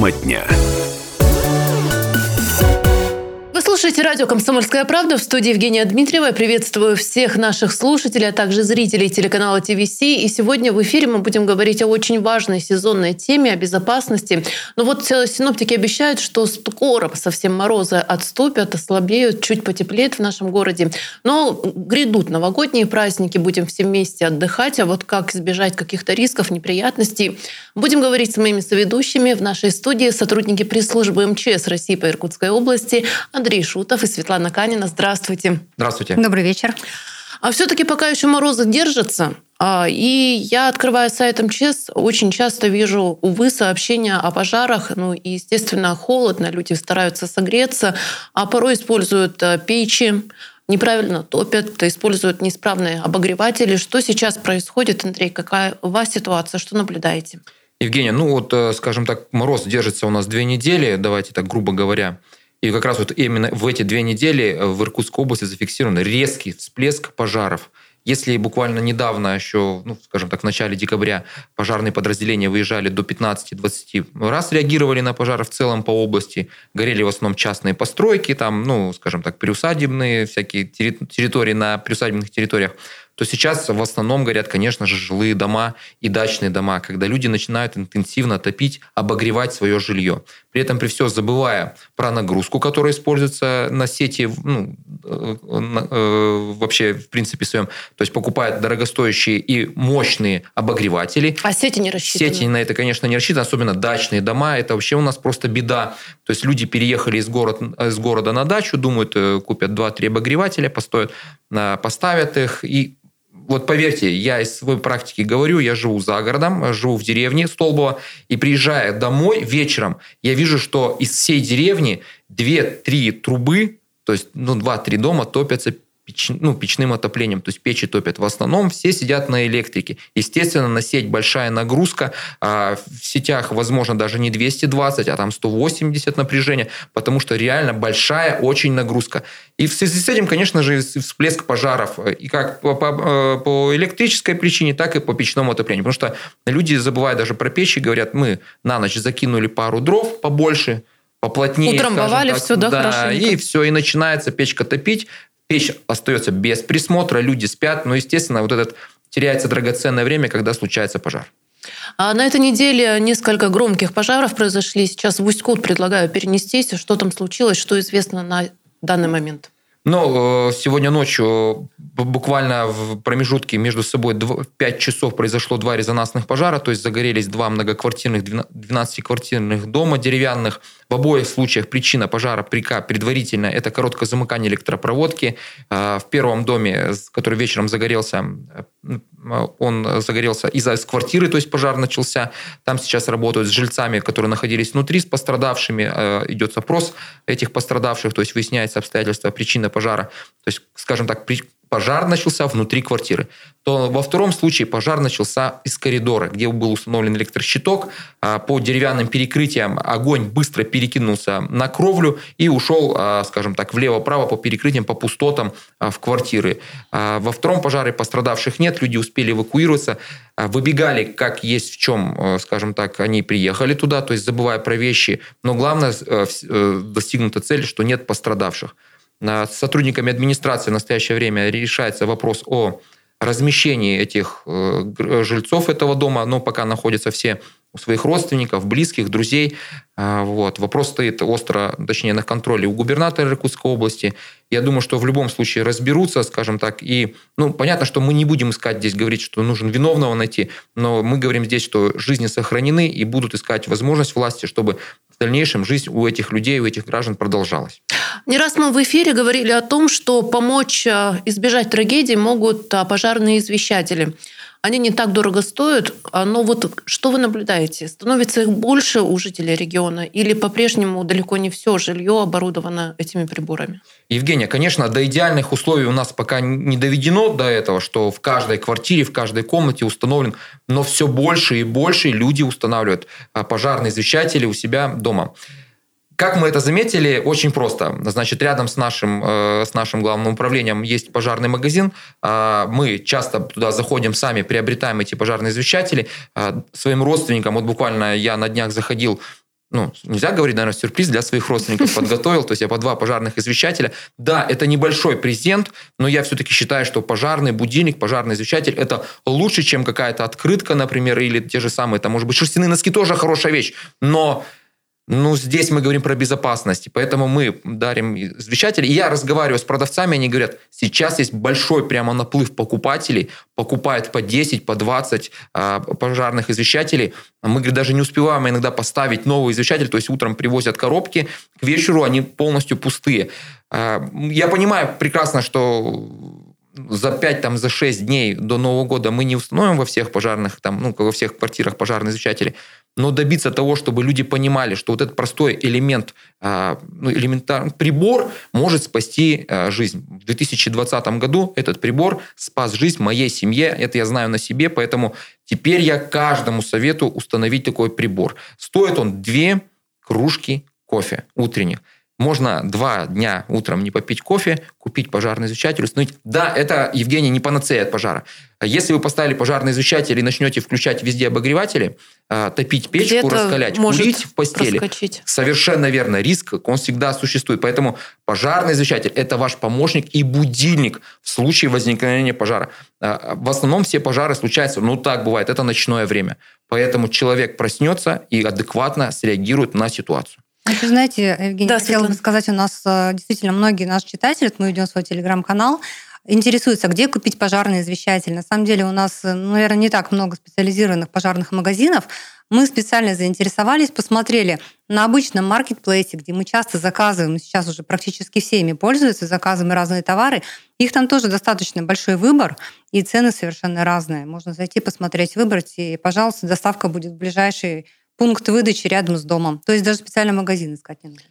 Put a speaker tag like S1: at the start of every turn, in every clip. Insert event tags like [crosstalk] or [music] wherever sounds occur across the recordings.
S1: Тема дня.
S2: Слушаете радио «Комсомольская правда» в студии Евгения Дмитриева. Я приветствую всех наших слушателей, а также зрителей телеканала ТВС. И сегодня в эфире мы будем говорить о очень важной сезонной теме, о безопасности. Но вот синоптики обещают, что скоро совсем морозы отступят, ослабеют, чуть потеплеет в нашем городе. Но грядут новогодние праздники, будем все вместе отдыхать. А вот как избежать каких-то рисков, неприятностей, будем говорить с моими соведущими в нашей студии сотрудники пресс-службы МЧС России по Иркутской области Андрей Шутов и Светлана Канина. Здравствуйте.
S3: Здравствуйте.
S4: Добрый вечер.
S2: А все-таки пока еще морозы держатся, а, и я, открывая сайт МЧС, очень часто вижу, увы, сообщения о пожарах. Ну и, естественно, холодно, люди стараются согреться, а порой используют э, печи, неправильно топят, используют неисправные обогреватели. Что сейчас происходит, Андрей? Какая у вас ситуация? Что наблюдаете?
S3: Евгения, ну вот, э, скажем так, мороз держится у нас две недели, давайте так грубо говоря. И как раз вот именно в эти две недели э, в Иркутской области зафиксирован резкий всплеск пожаров. Если буквально недавно, еще, ну, скажем так, в начале декабря пожарные подразделения выезжали до 15-20 раз, реагировали на пожары в целом по области, горели в основном частные постройки, там, ну, скажем так, приусадебные всякие территории на приусадебных территориях, то сейчас в основном горят, конечно же, жилые дома и дачные дома, когда люди начинают интенсивно топить, обогревать свое жилье. При этом при все забывая про нагрузку, которая используется на сети, ну, э, э, вообще в принципе своем, то есть покупают дорогостоящие и мощные обогреватели.
S2: А сети не рассчитаны?
S3: Сети на это, конечно, не рассчитаны, особенно дачные дома. Это вообще у нас просто беда. То есть люди переехали из, город, из города на дачу, думают, э, купят 2-3 обогревателя, постоят, поставят их и вот поверьте, я из своей практики говорю, я живу за городом, живу в деревне Столбово, и приезжая домой вечером, я вижу, что из всей деревни 2-3 трубы, то есть ну, 2-3 дома топятся печ, ну, печным отоплением, то есть печи топят. В основном все сидят на электрике. Естественно, на сеть большая нагрузка. А в сетях, возможно, даже не 220, а там 180 напряжения, потому что реально большая очень нагрузка. И в связи с этим, конечно же, всплеск пожаров и как по, по, э, по электрической причине, так и по печному отоплению. Потому что люди забывают даже про печи, говорят, мы на ночь закинули пару дров побольше, поплотнее.
S2: Утрамбовали
S3: так,
S2: все, да,
S3: да
S2: хорошенько.
S3: И все, и начинается печка топить печь остается без присмотра, люди спят, но, естественно, вот этот теряется драгоценное время, когда случается пожар.
S2: А на этой неделе несколько громких пожаров произошли. Сейчас в Усть-Кут предлагаю перенестись. Что там случилось, что известно на данный момент?
S3: Но э, сегодня ночью буквально в промежутке между собой 5 часов произошло два резонансных пожара, то есть загорелись два многоквартирных, 12-квартирных дома деревянных. В обоих случаях причина пожара прика предварительно – это короткое замыкание электропроводки. А, в первом доме, который вечером загорелся, он загорелся из-за из квартиры, то есть пожар начался. Там сейчас работают с жильцами, которые находились внутри, с пострадавшими. А, идет запрос этих пострадавших, то есть выясняется обстоятельства, причина пожара. То есть, скажем так, пожар начался внутри квартиры. То во втором случае пожар начался из коридора, где был установлен электрощиток. А, по деревянным перекрытиям огонь быстро перекинулся на кровлю и ушел, а, скажем так, влево-право по перекрытиям, по пустотам а, в квартиры. Во втором пожаре пострадавших нет, люди успели эвакуироваться, выбегали, как есть в чем, скажем так, они приехали туда, то есть забывая про вещи. Но главное, э, э, достигнута цель, что нет пострадавших сотрудниками администрации в настоящее время решается вопрос о размещении этих э, жильцов этого дома, но пока находятся все у своих родственников, близких, друзей. А, вот. Вопрос стоит остро, точнее, на контроле у губернатора Иркутской области. Я думаю, что в любом случае разберутся, скажем так. И, ну, понятно, что мы не будем искать здесь, говорить, что нужен виновного найти, но мы говорим здесь, что жизни сохранены и будут искать возможность власти, чтобы в дальнейшем жизнь у этих людей, у этих граждан продолжалась.
S2: Не раз мы в эфире говорили о том, что помочь э, избежать трагедии могут э, пожарные извещатели. Они не так дорого стоят, а, но вот что вы наблюдаете? Становится их больше у жителей региона или по-прежнему далеко не все жилье оборудовано этими приборами?
S3: Евгения, конечно, до идеальных условий у нас пока не доведено до этого, что в каждой квартире, в каждой комнате установлен, но все больше и больше люди устанавливают а, пожарные извещатели у себя дома. Как мы это заметили? Очень просто. Значит, рядом с нашим, э, с нашим главным управлением есть пожарный магазин. Э, мы часто туда заходим сами, приобретаем эти пожарные извещатели. Э, своим родственникам, вот буквально я на днях заходил ну, нельзя говорить, наверное, сюрприз для своих родственников подготовил, то есть я по два пожарных извещателя. Да, это небольшой презент, но я все-таки считаю, что пожарный будильник, пожарный извещатель – это лучше, чем какая-то открытка, например, или те же самые, там, может быть, шерстяные носки тоже хорошая вещь, но ну, здесь мы говорим про безопасность, поэтому мы дарим извещатели. И я разговариваю с продавцами, они говорят, сейчас есть большой прямо наплыв покупателей, покупают по 10, по 20 а, пожарных извещателей. Мы, говорит, даже не успеваем иногда поставить новый извещатель, то есть утром привозят коробки, к вечеру они полностью пустые. А, я понимаю прекрасно, что за 5, там, за 6 дней до Нового года мы не установим во всех пожарных, там, ну, во всех квартирах пожарные извещатели, но добиться того, чтобы люди понимали, что вот этот простой элемент, а, ну, элементарный прибор может спасти а, жизнь. В 2020 году этот прибор спас жизнь моей семье, это я знаю на себе, поэтому теперь я каждому советую установить такой прибор. Стоит он две кружки кофе утренних. Можно два дня утром не попить кофе, купить пожарный извещатель, установить. Да, это, Евгений, не панацея от пожара. Если вы поставили пожарный извещатель и начнете включать везде обогреватели, а, топить печку, раскалять, курить в постели, проскочить. совершенно верно, риск, он всегда существует. Поэтому пожарный извещатель – это ваш помощник и будильник в случае возникновения пожара. А, в основном все пожары случаются, ну так бывает, это ночное время. Поэтому человек проснется и адекватно среагирует на ситуацию.
S1: Вы знаете, Евгений, да, хотела бы сказать, у нас э, действительно многие наши читатели, мы идем в свой телеграм-канал, интересуются, где купить пожарный извещатель. На самом деле у нас, э, ну, наверное, не так много специализированных пожарных магазинов. Мы специально заинтересовались, посмотрели на обычном маркетплейсе, где мы часто заказываем, сейчас уже практически все ими пользуются, заказываем разные товары. Их там тоже достаточно большой выбор, и цены совершенно разные. Можно зайти, посмотреть, выбрать, и, пожалуйста, доставка будет в ближайший пункт выдачи рядом с домом. То есть даже специальный магазин искать не нужно.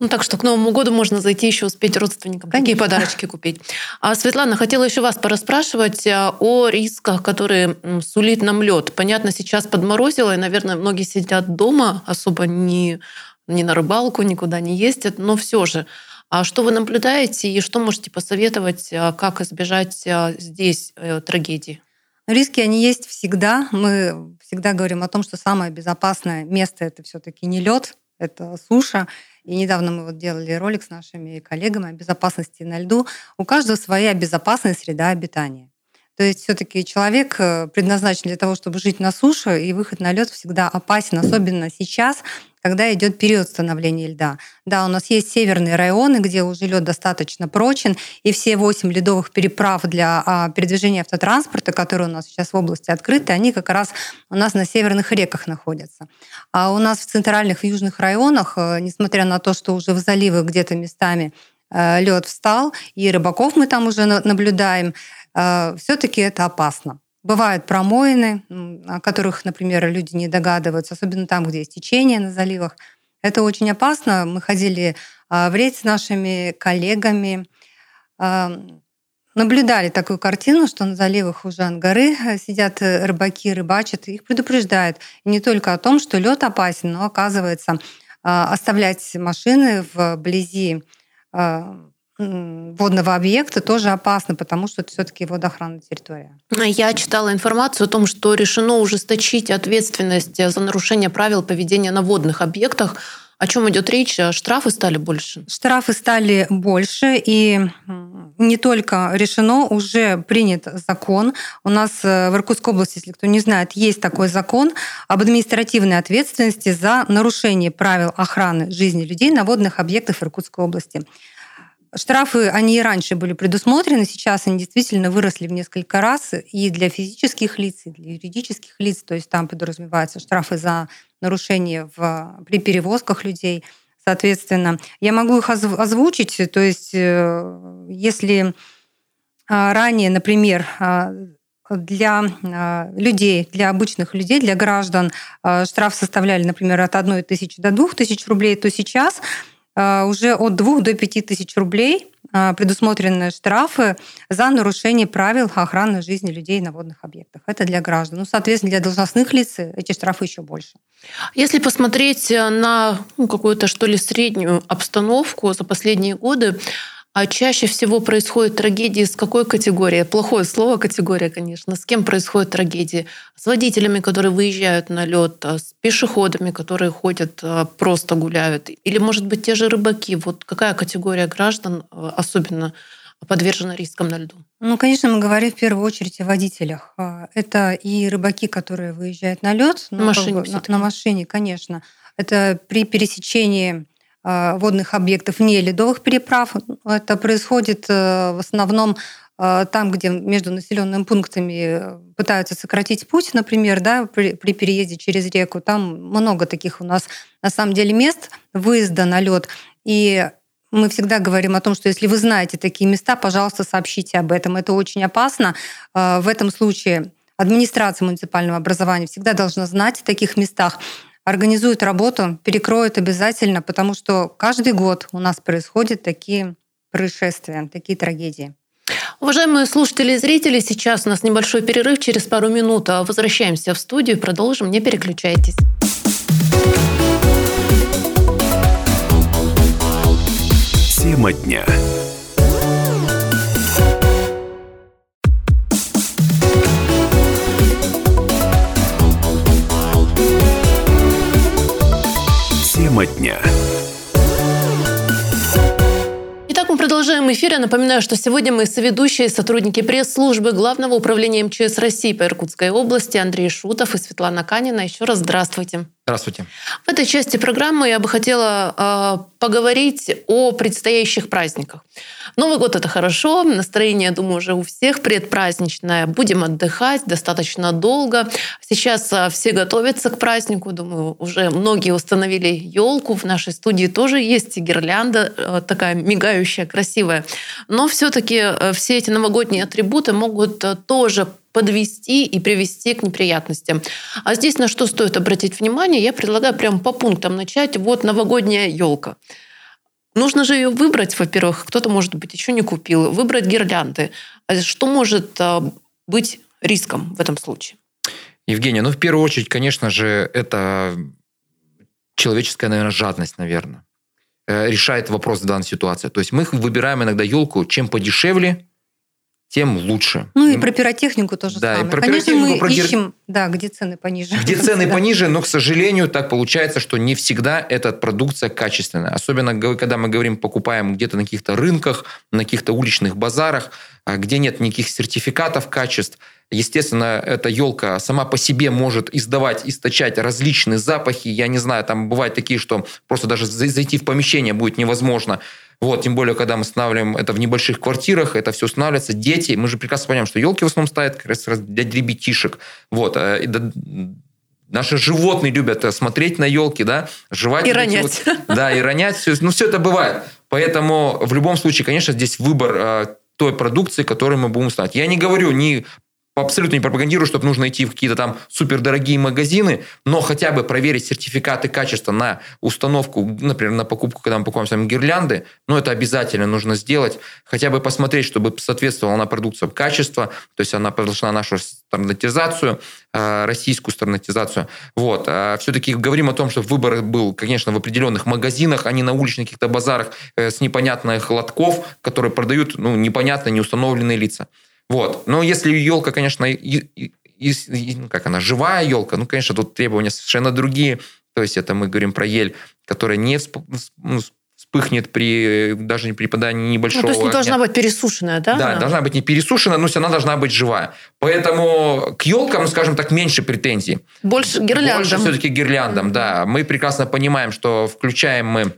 S2: Ну так что к Новому году можно зайти еще успеть родственникам Конечно. такие подарочки купить. А Светлана, хотела еще вас порасспрашивать а, о рисках, которые сулит нам лед. Понятно, сейчас подморозило, и, наверное, многие сидят дома, особо не, не на рыбалку, никуда не ездят, но все же. А что вы наблюдаете и что можете посоветовать, а, как избежать а, здесь э, трагедии?
S1: Риски, они есть всегда. Мы всегда говорим о том, что самое безопасное место это все-таки не лед, это суша. И недавно мы вот делали ролик с нашими коллегами о безопасности на льду. У каждого своя безопасная среда обитания. То есть все-таки человек э, предназначен для того, чтобы жить на суше, и выход на лед всегда опасен, особенно сейчас, когда идет период становления льда. Да, у нас есть северные районы, где уже лед достаточно прочен, и все восемь ледовых переправ для а, передвижения автотранспорта, которые у нас сейчас в области открыты, они как раз у нас на северных реках находятся. А у нас в центральных и южных районах, э, несмотря на то, что уже в заливах где-то местами э, лед встал, и рыбаков мы там уже наблюдаем, все-таки это опасно. Бывают промоины, о которых, например, люди не догадываются, особенно там, где есть течение на заливах. Это очень опасно. Мы ходили а, в рейд с нашими коллегами, а, наблюдали такую картину, что на заливах уже э, сидят э, рыбаки, рыбачат, их предупреждают не только о том, что лед опасен, но оказывается оставлять машины вблизи водного объекта тоже опасно, потому что это все-таки водоохранная территория.
S2: Я читала информацию о том, что решено ужесточить ответственность за нарушение правил поведения на водных объектах. О чем идет речь? Штрафы стали больше?
S1: Штрафы стали больше, и не только решено, уже принят закон. У нас э, в Иркутской области, если кто не знает, есть такой закон об административной ответственности за нарушение правил охраны жизни людей на водных объектах Иркутской области. Штрафы, они и раньше были предусмотрены, сейчас они действительно выросли в несколько раз и для физических лиц, и для юридических лиц, то есть там подразумеваются штрафы за нарушение в, при перевозках людей. Соответственно, я могу их озвучить, то есть э, если а, ранее, например, а, для а, людей, для обычных людей, для граждан штраф составляли, например, от 1 тысячи до 2 тысяч рублей, то сейчас уже от 2 до 5 тысяч рублей а, предусмотрены штрафы за нарушение правил охраны жизни людей на водных объектах. Это для граждан. Ну, соответственно, для должностных лиц эти штрафы еще больше.
S2: Если посмотреть на ну, какую-то, что ли, среднюю обстановку за последние годы, А чаще всего происходят трагедии с какой категории? Плохое слово категория, конечно. С кем происходят трагедии? С водителями, которые выезжают на лед, а с пешеходами, которые ходят, а, просто гуляют. Или, может быть, те же рыбаки. Вот какая категория граждан а, особенно подвержена рискам на льду?
S1: Ну, конечно, мы говорим в первую очередь о водителях. Это и рыбаки, которые выезжают на лед.
S2: На машине,
S1: на, на машине, конечно. Это при пересечении водных объектов не ледовых переправ. Это происходит э, в основном э, там, где между населенными пунктами пытаются сократить путь, например, да, при переезде через реку. Там много таких у нас на самом деле мест выезда на лед. И мы всегда говорим о том, что если вы знаете такие места, пожалуйста, сообщите об этом. Это очень опасно. В этом случае администрация муниципального образования всегда должна знать о таких местах организуют работу, перекроют обязательно, потому что каждый год у нас происходят такие происшествия, такие трагедии.
S2: Уважаемые слушатели и зрители, сейчас у нас небольшой перерыв, через пару минут а возвращаемся в студию, продолжим, не переключайтесь.
S4: Тема дня. Тема дня.
S2: Итак, мы продолжаем эфир. Я напоминаю, что сегодня мы соведущие сотрудники пресс-службы Главного управления МЧС России по Иркутской области Андрей Шутов и Светлана Канина. Еще раз здравствуйте.
S3: Здравствуйте.
S2: В этой части программы я бы хотела э, поговорить о предстоящих праздниках. Новый год это хорошо, настроение, думаю, уже у всех предпраздничное. Будем отдыхать достаточно долго. Сейчас э, все готовятся к празднику, думаю, уже многие установили елку. В нашей студии тоже есть гирлянда э, такая мигающая, красивая. Но все-таки э, все эти новогодние атрибуты могут э, тоже подвести и привести к неприятностям. А здесь на что стоит обратить внимание, я предлагаю прямо по пунктам начать. Вот новогодняя елка. Нужно же ее выбрать, во-первых, кто-то, может быть, еще не купил, выбрать гирлянды. А что может а, быть риском в этом случае?
S3: Евгения, ну, в первую очередь, конечно же, это человеческая, наверное, жадность, наверное, э, решает вопрос в данной ситуации. То есть мы выбираем иногда елку, чем подешевле, тем лучше.
S1: Ну и про пиротехнику тоже
S3: да,
S1: самое.
S3: И про
S1: Конечно, мы
S3: про
S1: ищем, да, где цены пониже.
S3: Где [laughs] цены пониже, но, к сожалению, так получается, что не всегда эта продукция качественная. Особенно, когда мы говорим, покупаем где-то на каких-то рынках, на каких-то уличных базарах, а где нет никаких сертификатов качеств. Естественно, эта елка сама по себе может издавать, источать различные запахи. Я не знаю, там бывают такие, что просто даже зайти в помещение будет невозможно. Вот, тем более, когда мы устанавливаем это в небольших квартирах, это все устанавливается. Дети, мы же прекрасно понимаем, что елки в основном ставят как раз для ребятишек. Вот, э, Наши животные любят э, смотреть на елки, да, жевать.
S2: И ронять.
S3: Вот, да, и ронять. Все, ну, все это бывает. Поэтому в любом случае, конечно, здесь выбор э, той продукции, которую мы будем ставить. Я не говорю ни абсолютно не пропагандирую, чтобы нужно идти в какие-то там супердорогие магазины, но хотя бы проверить сертификаты качества на установку, например, на покупку, когда мы покупаем сами гирлянды, ну, это обязательно нужно сделать. Хотя бы посмотреть, чтобы соответствовала она продукция качества, то есть она прошла нашу стандартизацию, э, российскую стандартизацию. Вот. А все-таки говорим о том, что выбор был, конечно, в определенных магазинах, а не на уличных каких-то базарах э, с непонятных лотков, которые продают ну, непонятно неустановленные лица. Вот. Но если елка, конечно, и, и, и, ну, как она, живая елка, ну, конечно, тут требования совершенно другие. То есть это мы говорим про ель, которая не ну, вспыхнет при даже не при попадании небольшого. Ну, то
S2: есть не огня. должна быть пересушенная, да?
S3: Да, она? должна быть не пересушенная, но она должна быть живая. Поэтому к елкам, скажем так, меньше претензий.
S2: Больше гирляндам.
S3: Больше все-таки гирляндам, да. Мы прекрасно понимаем, что включаем мы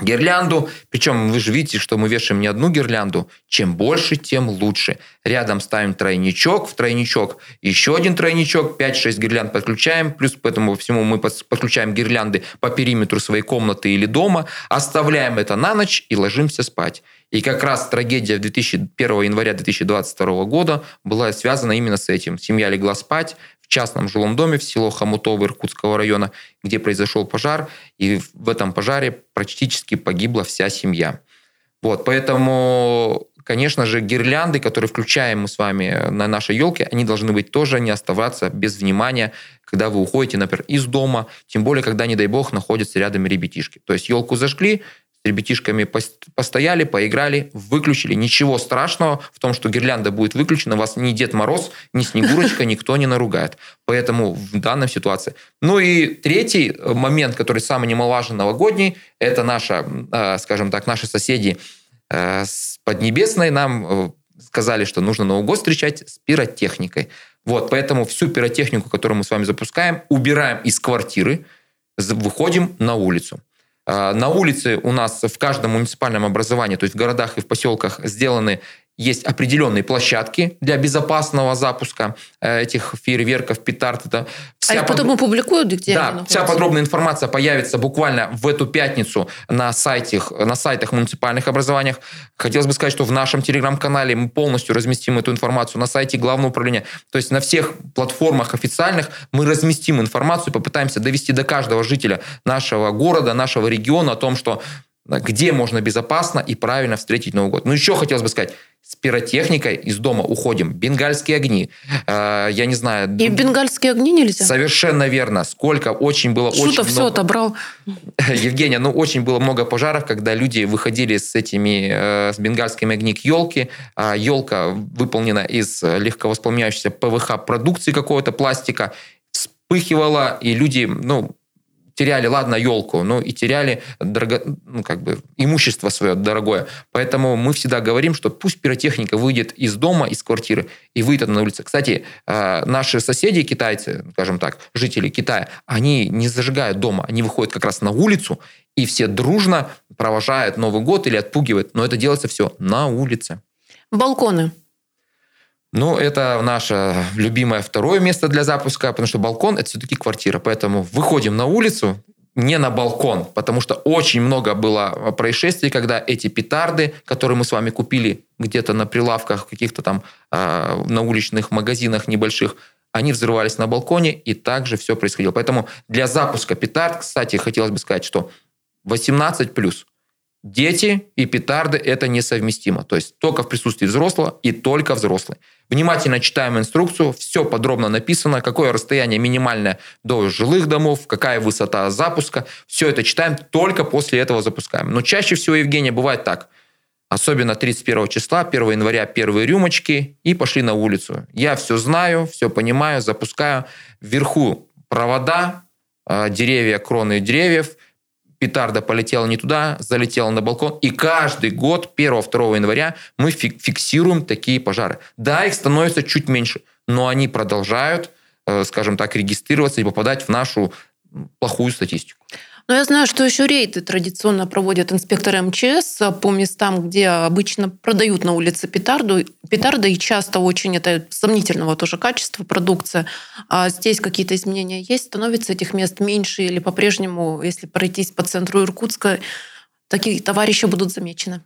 S3: гирлянду. Причем вы же видите, что мы вешаем не одну гирлянду. Чем больше, тем лучше. Рядом ставим тройничок, в тройничок еще один тройничок, 5-6 гирлянд подключаем, плюс к этому всему мы подключаем гирлянды по периметру своей комнаты или дома, оставляем это на ночь и ложимся спать. И как раз трагедия 2001 января 2022 года была связана именно с этим. Семья легла спать, частном жилом доме в село Хомутово Иркутского района, где произошел пожар, и в этом пожаре практически погибла вся семья. Вот, поэтому, конечно же, гирлянды, которые включаем мы с вами на нашей елке, они должны быть тоже не оставаться без внимания, когда вы уходите, например, из дома, тем более, когда, не дай бог, находятся рядом ребятишки. То есть елку зажгли, ребятишками постояли, поиграли, выключили. Ничего страшного в том, что гирлянда будет выключена, вас ни Дед Мороз, ни Снегурочка никто не наругает. Поэтому в данной ситуации. Ну и третий э, момент, который самый немаловажный новогодний, это наша, э, скажем так, наши соседи э, с Поднебесной нам сказали, что нужно Новый год встречать с пиротехникой. Вот, поэтому всю пиротехнику, которую мы с вами запускаем, убираем из квартиры, выходим на улицу. А, на улице у нас в каждом муниципальном образовании, то есть в городах и в поселках сделаны есть определенные площадки для безопасного запуска э, этих фейерверков, петард. Это
S2: вся а их потом под... опубликуют, где
S3: Да, они вся подробная информация появится буквально в эту пятницу на, сайте, на сайтах муниципальных образованиях. Хотелось бы сказать, что в нашем телеграм-канале мы полностью разместим эту информацию на сайте Главного управления. То есть на всех платформах официальных мы разместим информацию, попытаемся довести до каждого жителя нашего города, нашего региона о том, что где можно безопасно и правильно встретить Новый год. Ну, еще хотелось бы сказать, с пиротехникой из дома уходим. Бенгальские огни. Э, я не знаю.
S2: И бенгальские огни нельзя?
S3: Совершенно верно. Сколько очень было...
S2: Шутов
S3: очень
S2: все много... отобрал. [laughs]
S3: Евгения, ну очень было много пожаров, когда люди выходили с этими, э, с бенгальскими огни к елке. А елка выполнена из легковоспламеняющейся ПВХ продукции какого-то пластика вспыхивала, и люди, ну, теряли, ладно, елку, но и теряли дорого, ну, как бы, имущество свое дорогое. Поэтому мы всегда говорим, что пусть пиротехника выйдет из дома, из квартиры и выйдет на улицу. Кстати, э, наши соседи, китайцы, скажем так, жители Китая, они не зажигают дома, они выходят как раз на улицу, и все дружно провожают Новый год или отпугивают. Но это делается все на улице.
S2: Балконы.
S3: Ну, это наше любимое второе место для запуска, потому что балкон – это все-таки квартира. Поэтому выходим на улицу, не на балкон, потому что очень много было происшествий, когда эти петарды, которые мы с вами купили где-то на прилавках, каких-то там э, на уличных магазинах небольших, они взрывались на балконе, и также все происходило. Поэтому для запуска петард, кстати, хотелось бы сказать, что 18 плюс Дети и петарды – это несовместимо. То есть только в присутствии взрослого и только взрослый. Внимательно читаем инструкцию, все подробно написано, какое расстояние минимальное до жилых домов, какая высота запуска. Все это читаем, только после этого запускаем. Но чаще всего, Евгения, бывает так. Особенно 31 числа, 1 января первые рюмочки и пошли на улицу. Я все знаю, все понимаю, запускаю. Вверху провода, а, деревья, кроны деревьев – петарда полетела не туда, залетела на балкон. И каждый год 1-2 января мы фиксируем такие пожары. Да, их становится чуть меньше, но они продолжают, э, скажем так, регистрироваться и попадать в нашу плохую статистику.
S2: Но я знаю, что еще рейды традиционно проводят инспекторы МЧС по местам, где обычно продают на улице петарду, петарды, и часто очень это сомнительного тоже качества продукция. А здесь какие-то изменения есть? Становится этих мест меньше или по-прежнему, если пройтись по центру Иркутска, такие товарищи будут замечены?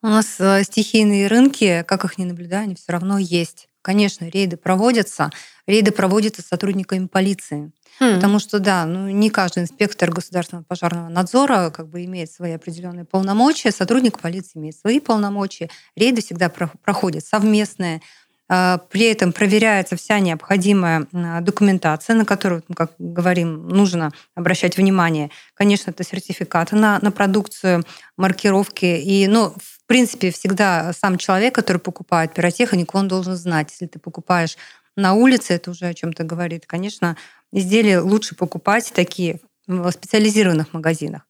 S1: У нас э, стихийные рынки, как их не наблюдаю, они все равно есть. Конечно, рейды проводятся. Рейды проводятся сотрудниками полиции. Mm. Потому что, да, ну, не каждый инспектор государственного пожарного надзора как бы имеет свои определенные полномочия, сотрудник полиции имеет свои полномочия. Рейды всегда проходят совместные. А, при этом проверяется вся необходимая документация, на которую, как говорим, нужно обращать внимание. Конечно, это сертификаты на, на продукцию, маркировки. И, ну, в принципе, всегда сам человек, который покупает пиротехнику, он должен знать, если ты покупаешь на улице, это уже о чем-то говорит. Конечно, изделия лучше покупать такие в специализированных магазинах.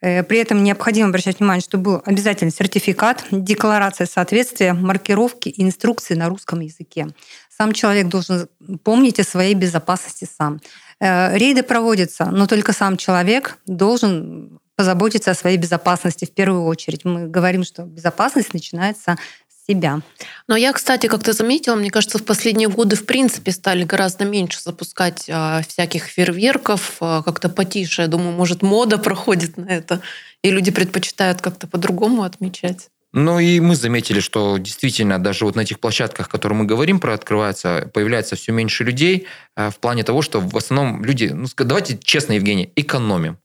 S1: Э, при этом необходимо обращать внимание, что был обязательно сертификат, декларация соответствия, маркировки и инструкции на русском языке. Сам человек должен помнить о своей безопасности сам. Э, рейды проводятся, но только сам человек должен позаботиться о своей безопасности в первую очередь. Мы говорим, что безопасность начинается себя.
S2: Но я, кстати, как-то заметила, мне кажется, в последние годы в принципе стали гораздо меньше запускать а, всяких фейерверков, а, как-то потише. Я думаю, может, мода проходит на это, и люди предпочитают как-то по-другому отмечать.
S3: Ну и мы заметили, что действительно даже вот на этих площадках, о которых мы говорим про открывается, появляется все меньше людей а, в плане того, что в основном люди, ну давайте честно, Евгений, экономим.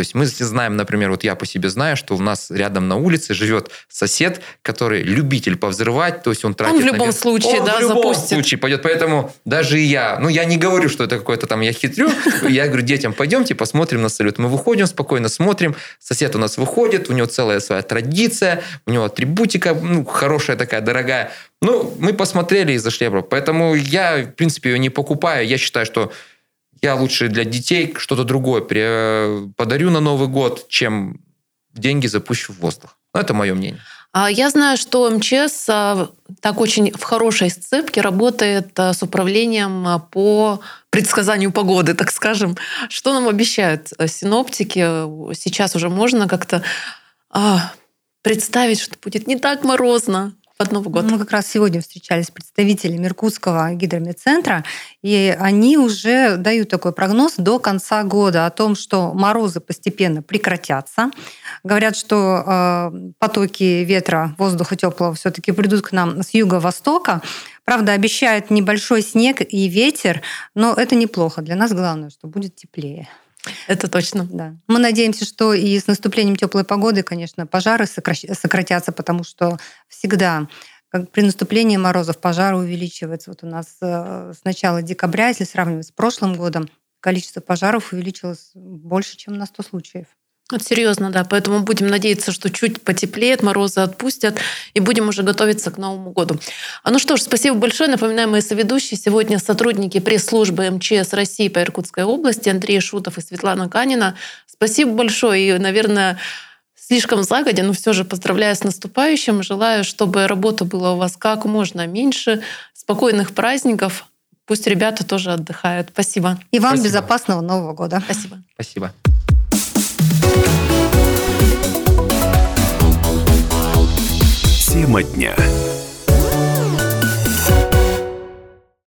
S3: То есть мы знаем, например, вот я по себе знаю, что у нас рядом на улице живет сосед, который любитель повзрывать, то есть он тратит...
S2: Он в любом
S3: на...
S2: случае,
S3: он
S2: да,
S3: в любом
S2: запустит.
S3: случае пойдет. Поэтому даже и я, ну я не говорю, что это какой-то там я хитрю, [laughs] я говорю детям, пойдемте посмотрим на салют. Мы выходим, спокойно смотрим, сосед у нас выходит, у него целая своя традиция, у него атрибутика, ну, хорошая такая, дорогая. Ну, мы посмотрели и зашли обратно. Поэтому я, в принципе, ее не покупаю. Я считаю, что я лучше для детей что-то другое подарю на Новый год, чем деньги запущу в воздух. Ну, это мое мнение.
S2: А Я знаю, что МЧС а, так очень в хорошей сцепке работает а, с управлением по предсказанию погоды, так скажем. Что нам обещают а, синоптики? Сейчас уже можно как-то представить, что будет не так морозно под Новый год.
S1: Мы как раз сегодня встречались с представителями Иркутского гидрометцентра, и они уже дают такой прогноз до конца года о том, что морозы постепенно прекратятся. Говорят, что э, потоки ветра, воздуха теплого все-таки придут к нам с юго-востока. Правда, обещают небольшой снег и ветер, но это неплохо. Для нас главное, что будет теплее.
S2: Это точно.
S1: Да. Мы надеемся, что и с наступлением теплой погоды, конечно, пожары сократятся, потому что всегда как при наступлении морозов пожары увеличиваются. Вот у нас э, с начала декабря, если сравнивать с прошлым годом, количество пожаров увеличилось больше, чем на 100 случаев.
S2: Вот серьезно, да. Поэтому будем надеяться, что чуть потеплеет, морозы отпустят, и будем уже готовиться к Новому году. А ну что ж, спасибо большое. Напоминаю, мои соведущие сегодня сотрудники пресс-службы МЧС России по Иркутской области Андрей Шутов и Светлана Канина. Спасибо большое. И, наверное, слишком загодя, но все же поздравляю с наступающим. Желаю, чтобы работы было у вас как можно меньше, спокойных праздников. Пусть ребята тоже отдыхают. Спасибо.
S1: И вам
S3: Спасибо.
S1: безопасного Нового года.
S2: Спасибо.
S3: Спасибо.
S4: Тема дня.